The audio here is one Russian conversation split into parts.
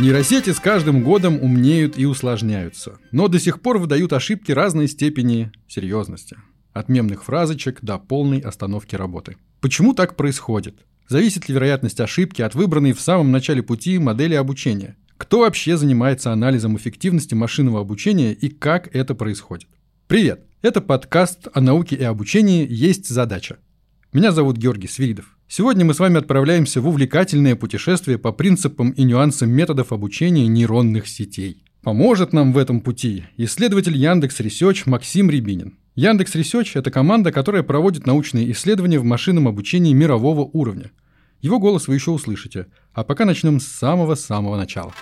Нейросети с каждым годом умнеют и усложняются, но до сих пор выдают ошибки разной степени серьезности. От мемных фразочек до полной остановки работы. Почему так происходит? Зависит ли вероятность ошибки от выбранной в самом начале пути модели обучения? Кто вообще занимается анализом эффективности машинного обучения и как это происходит? Привет! Это подкаст о науке и обучении «Есть задача». Меня зовут Георгий Свиридов. Сегодня мы с вами отправляемся в увлекательное путешествие по принципам и нюансам методов обучения нейронных сетей. Поможет нам в этом пути исследователь Яндекс Research Максим Рябинин. Яндекс Research – это команда, которая проводит научные исследования в машинном обучении мирового уровня. Его голос вы еще услышите. А пока начнем с самого-самого начала.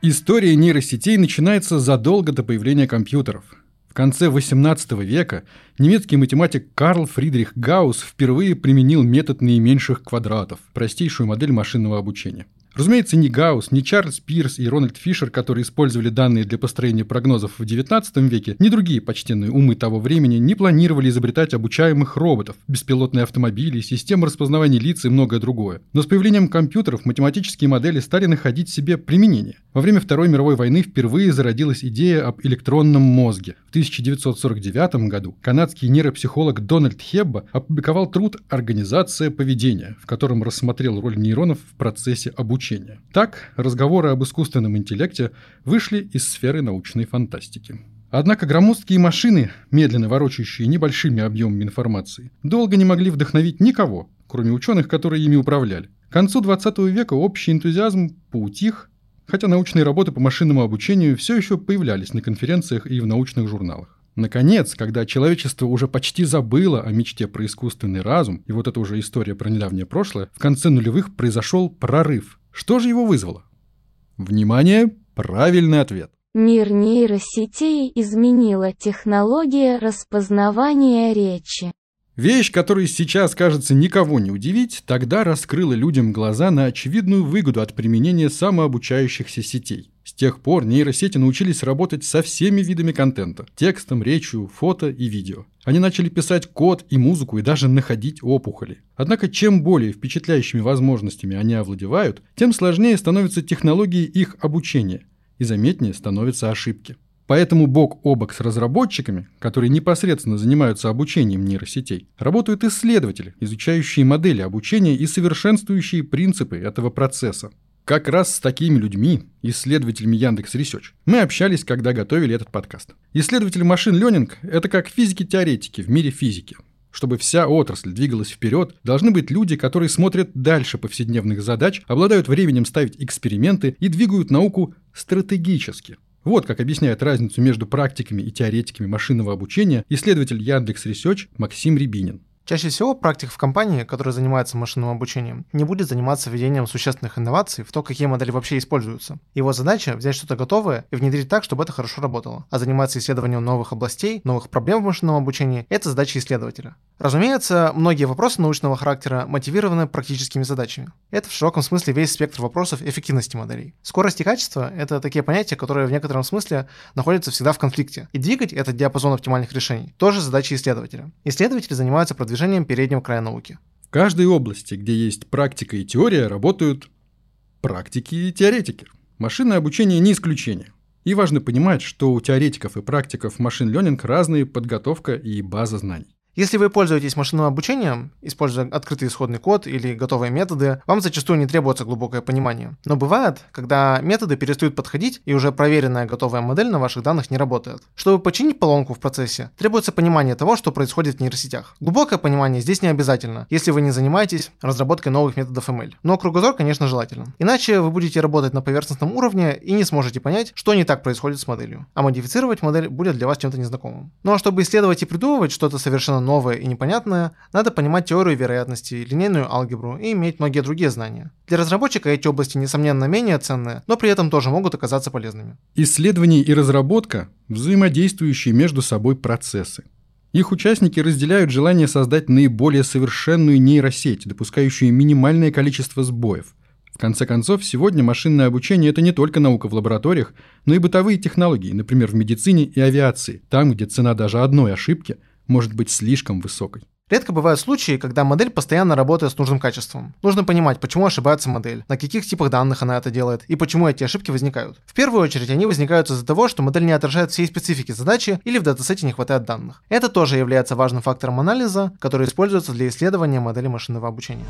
История нейросетей начинается задолго до появления компьютеров. В конце XVIII века немецкий математик Карл Фридрих Гаусс впервые применил метод наименьших квадратов, простейшую модель машинного обучения. Разумеется, ни Гаусс, ни Чарльз Пирс и Рональд Фишер, которые использовали данные для построения прогнозов в XIX веке, ни другие почтенные умы того времени не планировали изобретать обучаемых роботов, беспилотные автомобили, системы распознавания лиц и многое другое. Но с появлением компьютеров математические модели стали находить себе применение. Во время Второй мировой войны впервые зародилась идея об электронном мозге. В 1949 году канадский нейропсихолог Дональд Хебба опубликовал труд «Организация поведения», в котором рассмотрел роль нейронов в процессе обучения обучения. Так, разговоры об искусственном интеллекте вышли из сферы научной фантастики. Однако громоздкие машины, медленно ворочающие небольшими объемами информации, долго не могли вдохновить никого, кроме ученых, которые ими управляли. К концу 20 века общий энтузиазм поутих, хотя научные работы по машинному обучению все еще появлялись на конференциях и в научных журналах. Наконец, когда человечество уже почти забыло о мечте про искусственный разум, и вот это уже история про недавнее прошлое, в конце нулевых произошел прорыв – что же его вызвало? Внимание, правильный ответ. Мир нейросетей изменила технология распознавания речи. Вещь, которая сейчас, кажется, никого не удивить, тогда раскрыла людям глаза на очевидную выгоду от применения самообучающихся сетей. С тех пор нейросети научились работать со всеми видами контента – текстом, речью, фото и видео. Они начали писать код и музыку и даже находить опухоли. Однако чем более впечатляющими возможностями они овладевают, тем сложнее становятся технологии их обучения и заметнее становятся ошибки. Поэтому бок о бок с разработчиками, которые непосредственно занимаются обучением нейросетей, работают исследователи, изучающие модели обучения и совершенствующие принципы этого процесса. Как раз с такими людьми, исследователями Яндекс Research, мы общались, когда готовили этот подкаст. Исследователи машин ленинг – это как физики-теоретики в мире физики. Чтобы вся отрасль двигалась вперед, должны быть люди, которые смотрят дальше повседневных задач, обладают временем ставить эксперименты и двигают науку стратегически. Вот как объясняет разницу между практиками и теоретиками машинного обучения исследователь Яндекс Research Максим Рябинин. Чаще всего практик в компании, которая занимается машинным обучением, не будет заниматься введением существенных инноваций в то, какие модели вообще используются. Его задача – взять что-то готовое и внедрить так, чтобы это хорошо работало. А заниматься исследованием новых областей, новых проблем в машинном обучении – это задача исследователя. Разумеется, многие вопросы научного характера мотивированы практическими задачами. Это в широком смысле весь спектр вопросов эффективности моделей. Скорость и качество – это такие понятия, которые в некотором смысле находятся всегда в конфликте. И двигать этот диапазон оптимальных решений – тоже задача исследователя. Исследователи занимаются продвижением движением переднего края науки. В каждой области, где есть практика и теория, работают практики и теоретики. Машинное обучение не исключение. И важно понимать, что у теоретиков и практиков машин ленинг разные подготовка и база знаний. Если вы пользуетесь машинным обучением, используя открытый исходный код или готовые методы, вам зачастую не требуется глубокое понимание. Но бывает, когда методы перестают подходить и уже проверенная готовая модель на ваших данных не работает. Чтобы починить поломку в процессе, требуется понимание того, что происходит в нейросетях. Глубокое понимание здесь не обязательно, если вы не занимаетесь разработкой новых методов ML. Но кругозор, конечно, желателен. Иначе вы будете работать на поверхностном уровне и не сможете понять, что не так происходит с моделью. А модифицировать модель будет для вас чем-то незнакомым. Ну а чтобы исследовать и придумывать что-то совершенно новое и непонятное, надо понимать теорию вероятности, линейную алгебру и иметь многие другие знания. Для разработчика эти области, несомненно, менее ценные, но при этом тоже могут оказаться полезными. Исследование и разработка – взаимодействующие между собой процессы. Их участники разделяют желание создать наиболее совершенную нейросеть, допускающую минимальное количество сбоев. В конце концов, сегодня машинное обучение – это не только наука в лабораториях, но и бытовые технологии, например, в медицине и авиации, там, где цена даже одной ошибки – может быть слишком высокой. Редко бывают случаи, когда модель постоянно работает с нужным качеством. Нужно понимать, почему ошибается модель, на каких типах данных она это делает и почему эти ошибки возникают. В первую очередь они возникают из-за того, что модель не отражает всей специфики задачи или в датасете не хватает данных. Это тоже является важным фактором анализа, который используется для исследования модели машинного обучения.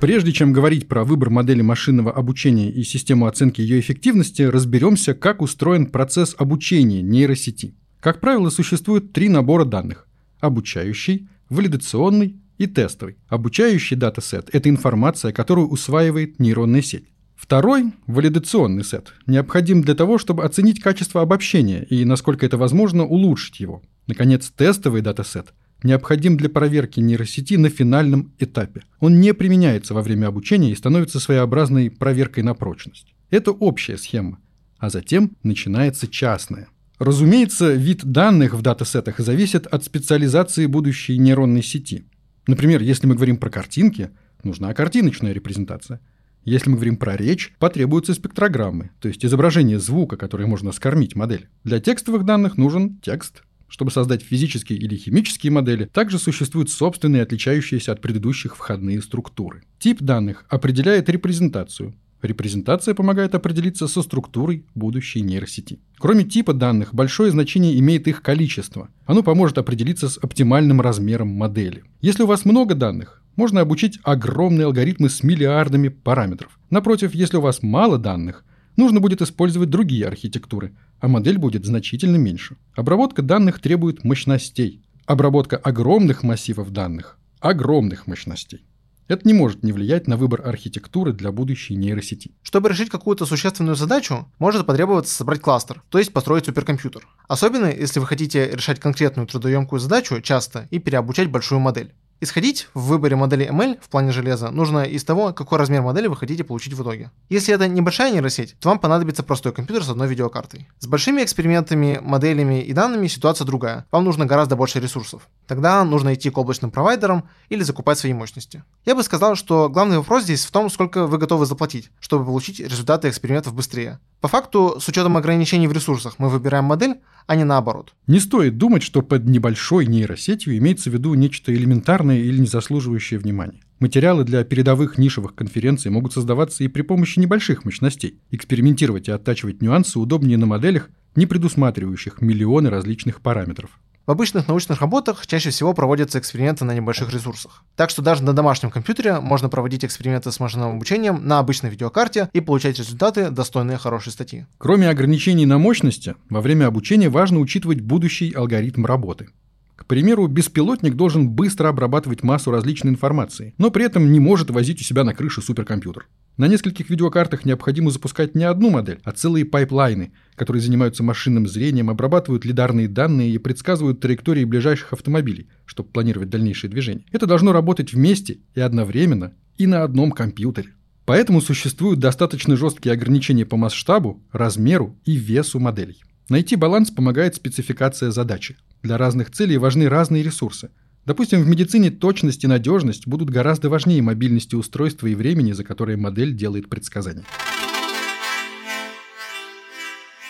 Прежде чем говорить про выбор модели машинного обучения и систему оценки ее эффективности, разберемся, как устроен процесс обучения нейросети. Как правило, существует три набора данных – обучающий, валидационный и тестовый. Обучающий датасет – это информация, которую усваивает нейронная сеть. Второй – валидационный сет, необходим для того, чтобы оценить качество обобщения и, насколько это возможно, улучшить его. Наконец, тестовый датасет необходим для проверки нейросети на финальном этапе. Он не применяется во время обучения и становится своеобразной проверкой на прочность. Это общая схема. А затем начинается частная. Разумеется, вид данных в датасетах зависит от специализации будущей нейронной сети. Например, если мы говорим про картинки, нужна картиночная репрезентация. Если мы говорим про речь, потребуются спектрограммы, то есть изображение звука, которое можно скормить модель. Для текстовых данных нужен текст. Чтобы создать физические или химические модели, также существуют собственные отличающиеся от предыдущих входные структуры. Тип данных определяет репрезентацию, Репрезентация помогает определиться со структурой будущей нейросети. Кроме типа данных, большое значение имеет их количество. Оно поможет определиться с оптимальным размером модели. Если у вас много данных, можно обучить огромные алгоритмы с миллиардами параметров. Напротив, если у вас мало данных, нужно будет использовать другие архитектуры, а модель будет значительно меньше. Обработка данных требует мощностей. Обработка огромных массивов данных – огромных мощностей. Это не может не влиять на выбор архитектуры для будущей нейросети. Чтобы решить какую-то существенную задачу, может потребоваться собрать кластер, то есть построить суперкомпьютер. Особенно, если вы хотите решать конкретную трудоемкую задачу часто и переобучать большую модель. Исходить в выборе модели ML в плане железа нужно из того, какой размер модели вы хотите получить в итоге. Если это небольшая нейросеть, то вам понадобится простой компьютер с одной видеокартой. С большими экспериментами, моделями и данными ситуация другая. Вам нужно гораздо больше ресурсов. Тогда нужно идти к облачным провайдерам или закупать свои мощности. Я бы сказал, что главный вопрос здесь в том, сколько вы готовы заплатить, чтобы получить результаты экспериментов быстрее. По факту, с учетом ограничений в ресурсах, мы выбираем модель, а не наоборот. Не стоит думать, что под небольшой нейросетью имеется в виду нечто элементарное или не заслуживающее внимания. Материалы для передовых нишевых конференций могут создаваться и при помощи небольших мощностей. Экспериментировать и оттачивать нюансы удобнее на моделях, не предусматривающих миллионы различных параметров. В обычных научных работах чаще всего проводятся эксперименты на небольших ресурсах. Так что даже на домашнем компьютере можно проводить эксперименты с машинным обучением на обычной видеокарте и получать результаты, достойные хорошей статьи. Кроме ограничений на мощности, во время обучения важно учитывать будущий алгоритм работы. К примеру, беспилотник должен быстро обрабатывать массу различной информации, но при этом не может возить у себя на крыше суперкомпьютер. На нескольких видеокартах необходимо запускать не одну модель, а целые пайплайны, которые занимаются машинным зрением, обрабатывают лидарные данные и предсказывают траектории ближайших автомобилей, чтобы планировать дальнейшие движения. Это должно работать вместе и одновременно и на одном компьютере. Поэтому существуют достаточно жесткие ограничения по масштабу, размеру и весу моделей. Найти баланс помогает спецификация задачи. Для разных целей важны разные ресурсы. Допустим, в медицине точность и надежность будут гораздо важнее мобильности устройства и времени, за которое модель делает предсказания.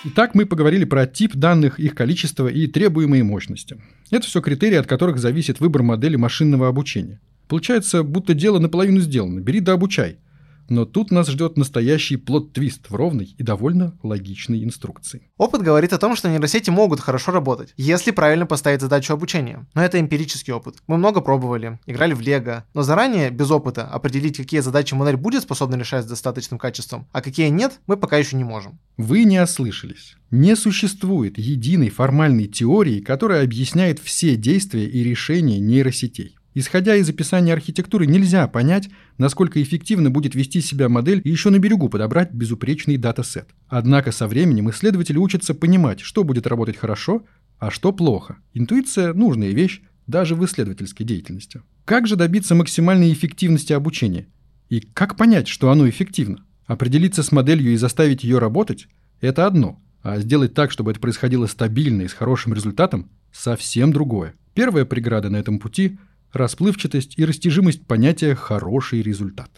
Итак, мы поговорили про тип данных, их количество и требуемые мощности. Это все критерии, от которых зависит выбор модели машинного обучения. Получается, будто дело наполовину сделано. Бери да обучай – но тут нас ждет настоящий плод-твист в ровной и довольно логичной инструкции. Опыт говорит о том, что нейросети могут хорошо работать, если правильно поставить задачу обучения. Но это эмпирический опыт. Мы много пробовали, играли в лего, но заранее, без опыта, определить, какие задачи модель будет способна решать с достаточным качеством, а какие нет, мы пока еще не можем. Вы не ослышались. Не существует единой формальной теории, которая объясняет все действия и решения нейросетей. Исходя из описания архитектуры, нельзя понять, насколько эффективно будет вести себя модель и еще на берегу подобрать безупречный датасет. Однако со временем исследователи учатся понимать, что будет работать хорошо, а что плохо. Интуиция – нужная вещь даже в исследовательской деятельности. Как же добиться максимальной эффективности обучения? И как понять, что оно эффективно? Определиться с моделью и заставить ее работать – это одно, а сделать так, чтобы это происходило стабильно и с хорошим результатом – совсем другое. Первая преграда на этом пути – расплывчатость и растяжимость понятия «хороший результат».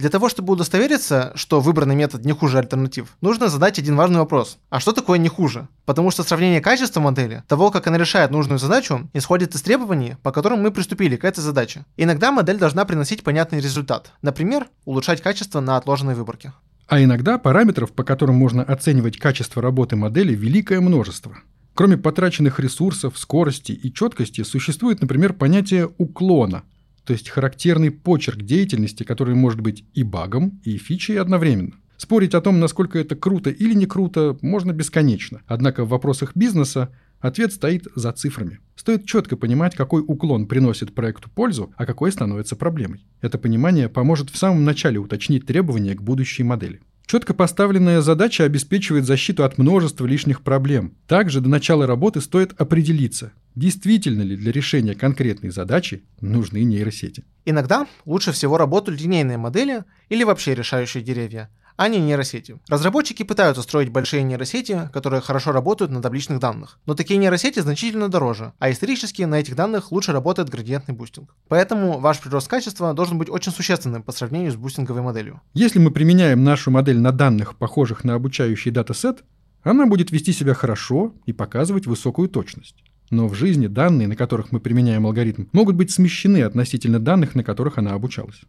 Для того, чтобы удостовериться, что выбранный метод не хуже альтернатив, нужно задать один важный вопрос. А что такое не хуже? Потому что сравнение качества модели, того, как она решает нужную задачу, исходит из требований, по которым мы приступили к этой задаче. Иногда модель должна приносить понятный результат. Например, улучшать качество на отложенной выборке. А иногда параметров, по которым можно оценивать качество работы модели, великое множество. Кроме потраченных ресурсов, скорости и четкости, существует, например, понятие уклона – то есть характерный почерк деятельности, который может быть и багом, и фичей одновременно. Спорить о том, насколько это круто или не круто, можно бесконечно. Однако в вопросах бизнеса ответ стоит за цифрами. Стоит четко понимать, какой уклон приносит проекту пользу, а какой становится проблемой. Это понимание поможет в самом начале уточнить требования к будущей модели. Четко поставленная задача обеспечивает защиту от множества лишних проблем. Также до начала работы стоит определиться, действительно ли для решения конкретной задачи нужны нейросети. Иногда лучше всего работают линейные модели или вообще решающие деревья, а не нейросети. Разработчики пытаются строить большие нейросети, которые хорошо работают на табличных данных. Но такие нейросети значительно дороже, а исторически на этих данных лучше работает градиентный бустинг. Поэтому ваш прирост качества должен быть очень существенным по сравнению с бустинговой моделью. Если мы применяем нашу модель на данных, похожих на обучающий датасет, она будет вести себя хорошо и показывать высокую точность. Но в жизни данные, на которых мы применяем алгоритм, могут быть смещены относительно данных, на которых она обучалась.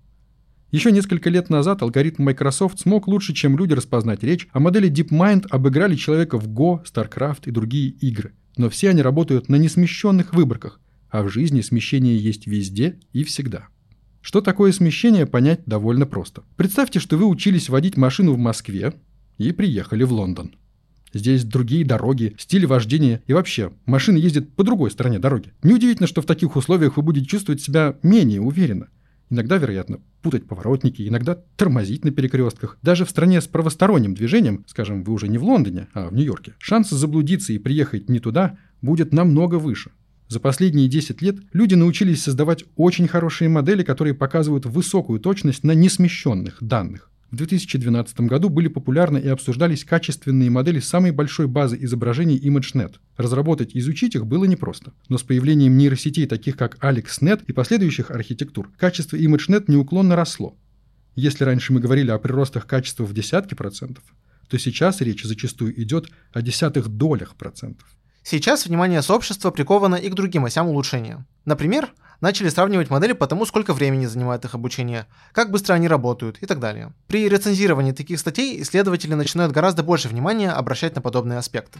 Еще несколько лет назад алгоритм Microsoft смог лучше, чем люди распознать речь, а модели DeepMind обыграли человека в Go, StarCraft и другие игры. Но все они работают на несмещенных выборках, а в жизни смещение есть везде и всегда. Что такое смещение, понять довольно просто. Представьте, что вы учились водить машину в Москве и приехали в Лондон. Здесь другие дороги, стиль вождения и вообще, машина ездит по другой стороне дороги. Неудивительно, что в таких условиях вы будете чувствовать себя менее уверенно. Иногда, вероятно, путать поворотники, иногда тормозить на перекрестках. Даже в стране с правосторонним движением, скажем, вы уже не в Лондоне, а в Нью-Йорке, шанс заблудиться и приехать не туда будет намного выше. За последние 10 лет люди научились создавать очень хорошие модели, которые показывают высокую точность на несмещенных данных. В 2012 году были популярны и обсуждались качественные модели самой большой базы изображений ImageNet. Разработать и изучить их было непросто. Но с появлением нейросетей, таких как AlexNet и последующих архитектур, качество ImageNet неуклонно росло. Если раньше мы говорили о приростах качества в десятки процентов, то сейчас речь зачастую идет о десятых долях процентов. Сейчас внимание сообщества приковано и к другим осям улучшения. Например, начали сравнивать модели по тому, сколько времени занимает их обучение, как быстро они работают и так далее. При рецензировании таких статей исследователи начинают гораздо больше внимания обращать на подобные аспекты.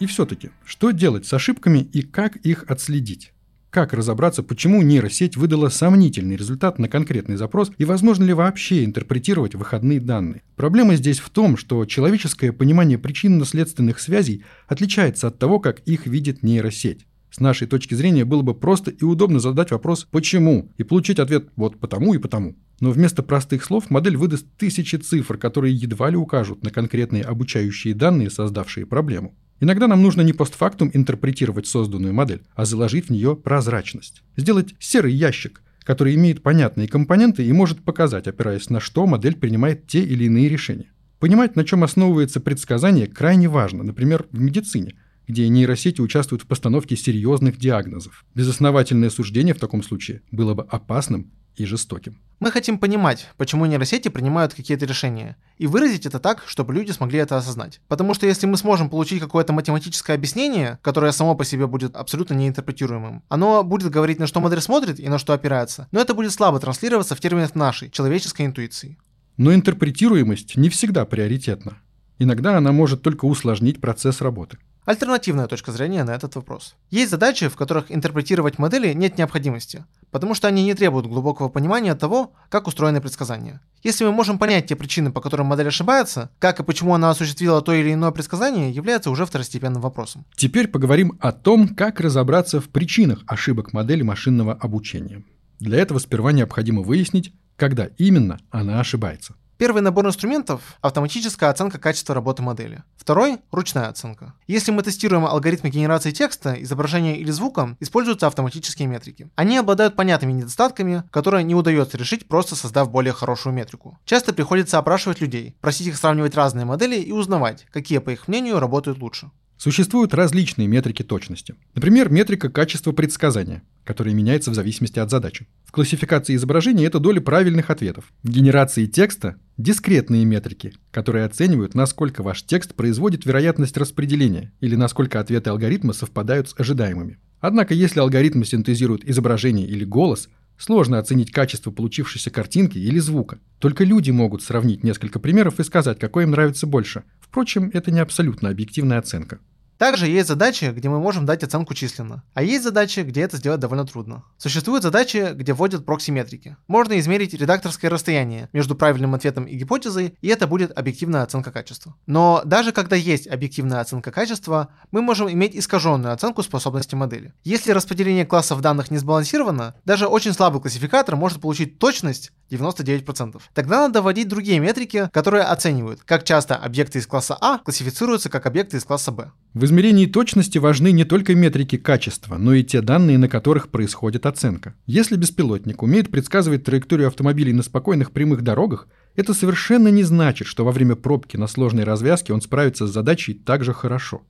И все-таки, что делать с ошибками и как их отследить? Как разобраться, почему нейросеть выдала сомнительный результат на конкретный запрос и возможно ли вообще интерпретировать выходные данные? Проблема здесь в том, что человеческое понимание причинно-следственных связей отличается от того, как их видит нейросеть. С нашей точки зрения было бы просто и удобно задать вопрос «почему?» и получить ответ «вот потому и потому». Но вместо простых слов модель выдаст тысячи цифр, которые едва ли укажут на конкретные обучающие данные, создавшие проблему. Иногда нам нужно не постфактум интерпретировать созданную модель, а заложить в нее прозрачность. Сделать серый ящик, который имеет понятные компоненты и может показать, опираясь на что модель принимает те или иные решения. Понимать, на чем основывается предсказание, крайне важно, например, в медицине, где нейросети участвуют в постановке серьезных диагнозов. Безосновательное суждение в таком случае было бы опасным и жестоким. Мы хотим понимать, почему нейросети принимают какие-то решения, и выразить это так, чтобы люди смогли это осознать. Потому что если мы сможем получить какое-то математическое объяснение, которое само по себе будет абсолютно неинтерпретируемым, оно будет говорить, на что модель смотрит и на что опирается, но это будет слабо транслироваться в терминах нашей, человеческой интуиции. Но интерпретируемость не всегда приоритетна. Иногда она может только усложнить процесс работы альтернативная точка зрения на этот вопрос. Есть задачи, в которых интерпретировать модели нет необходимости, потому что они не требуют глубокого понимания того, как устроены предсказания. Если мы можем понять те причины, по которым модель ошибается, как и почему она осуществила то или иное предсказание, является уже второстепенным вопросом. Теперь поговорим о том, как разобраться в причинах ошибок модели машинного обучения. Для этого сперва необходимо выяснить, когда именно она ошибается. Первый набор инструментов – автоматическая оценка качества работы модели. Второй – ручная оценка. Если мы тестируем алгоритмы генерации текста, изображения или звука, используются автоматические метрики. Они обладают понятными недостатками, которые не удается решить, просто создав более хорошую метрику. Часто приходится опрашивать людей, просить их сравнивать разные модели и узнавать, какие, по их мнению, работают лучше. Существуют различные метрики точности. Например, метрика качества предсказания, которая меняется в зависимости от задачи. В классификации изображений это доля правильных ответов. В генерации текста – дискретные метрики, которые оценивают, насколько ваш текст производит вероятность распределения или насколько ответы алгоритма совпадают с ожидаемыми. Однако, если алгоритм синтезирует изображение или голос, сложно оценить качество получившейся картинки или звука. Только люди могут сравнить несколько примеров и сказать, какой им нравится больше. Впрочем, это не абсолютно объективная оценка. Также есть задачи, где мы можем дать оценку численно, а есть задачи, где это сделать довольно трудно. Существуют задачи, где вводят прокси-метрики. Можно измерить редакторское расстояние между правильным ответом и гипотезой, и это будет объективная оценка качества. Но даже когда есть объективная оценка качества, мы можем иметь искаженную оценку способности модели. Если распределение классов данных не сбалансировано, даже очень слабый классификатор может получить точность 99%. Тогда надо вводить другие метрики, которые оценивают, как часто объекты из класса А классифицируются как объекты из класса Б. В измерении точности важны не только метрики качества, но и те данные, на которых происходит оценка. Если беспилотник умеет предсказывать траекторию автомобилей на спокойных прямых дорогах, это совершенно не значит, что во время пробки на сложной развязке он справится с задачей так же хорошо.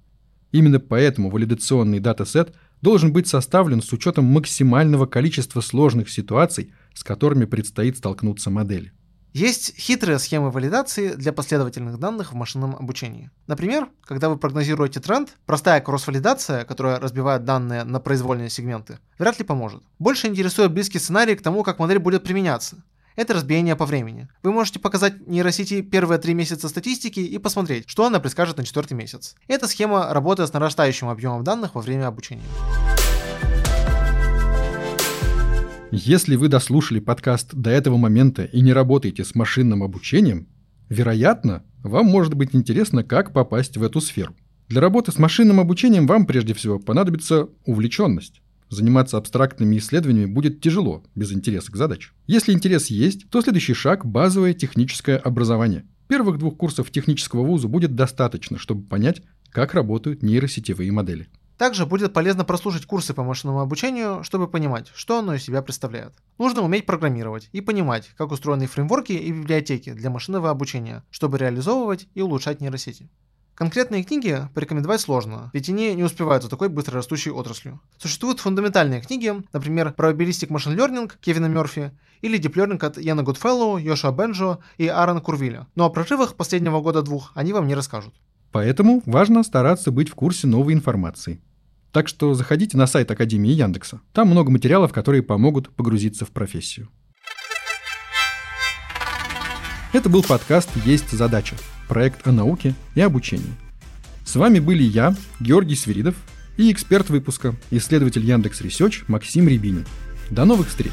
Именно поэтому валидационный датасет должен быть составлен с учетом максимального количества сложных ситуаций, с которыми предстоит столкнуться модели. Есть хитрые схемы валидации для последовательных данных в машинном обучении. Например, когда вы прогнозируете тренд, простая кросс-валидация, которая разбивает данные на произвольные сегменты, вряд ли поможет. Больше интересует близкий сценарий к тому, как модель будет применяться. Это разбиение по времени. Вы можете показать нейросети первые три месяца статистики и посмотреть, что она предскажет на четвертый месяц. Эта схема работает с нарастающим объемом данных во время обучения. Если вы дослушали подкаст до этого момента и не работаете с машинным обучением, вероятно, вам может быть интересно, как попасть в эту сферу. Для работы с машинным обучением вам прежде всего понадобится увлеченность. Заниматься абстрактными исследованиями будет тяжело, без интереса к задаче. Если интерес есть, то следующий шаг – базовое техническое образование. Первых двух курсов технического вуза будет достаточно, чтобы понять, как работают нейросетевые модели. Также будет полезно прослушать курсы по машинному обучению, чтобы понимать, что оно из себя представляет. Нужно уметь программировать и понимать, как устроены фреймворки и библиотеки для машинного обучения, чтобы реализовывать и улучшать нейросети. Конкретные книги порекомендовать сложно, ведь они не успевают за такой быстрорастущей отраслью. Существуют фундаментальные книги, например, Probabilistic Machine Learning Кевина Мерфи или Deep Learning от Яна Гудфеллоу, Йошуа Бенджио и Аарона Курвиля. Но о прорывах последнего года-двух они вам не расскажут. Поэтому важно стараться быть в курсе новой информации. Так что заходите на сайт Академии Яндекса. Там много материалов, которые помогут погрузиться в профессию. Это был подкаст «Есть задача» – проект о науке и обучении. С вами были я, Георгий Свиридов, и эксперт выпуска, исследователь Яндекс Research Максим Рябинин. До новых встреч!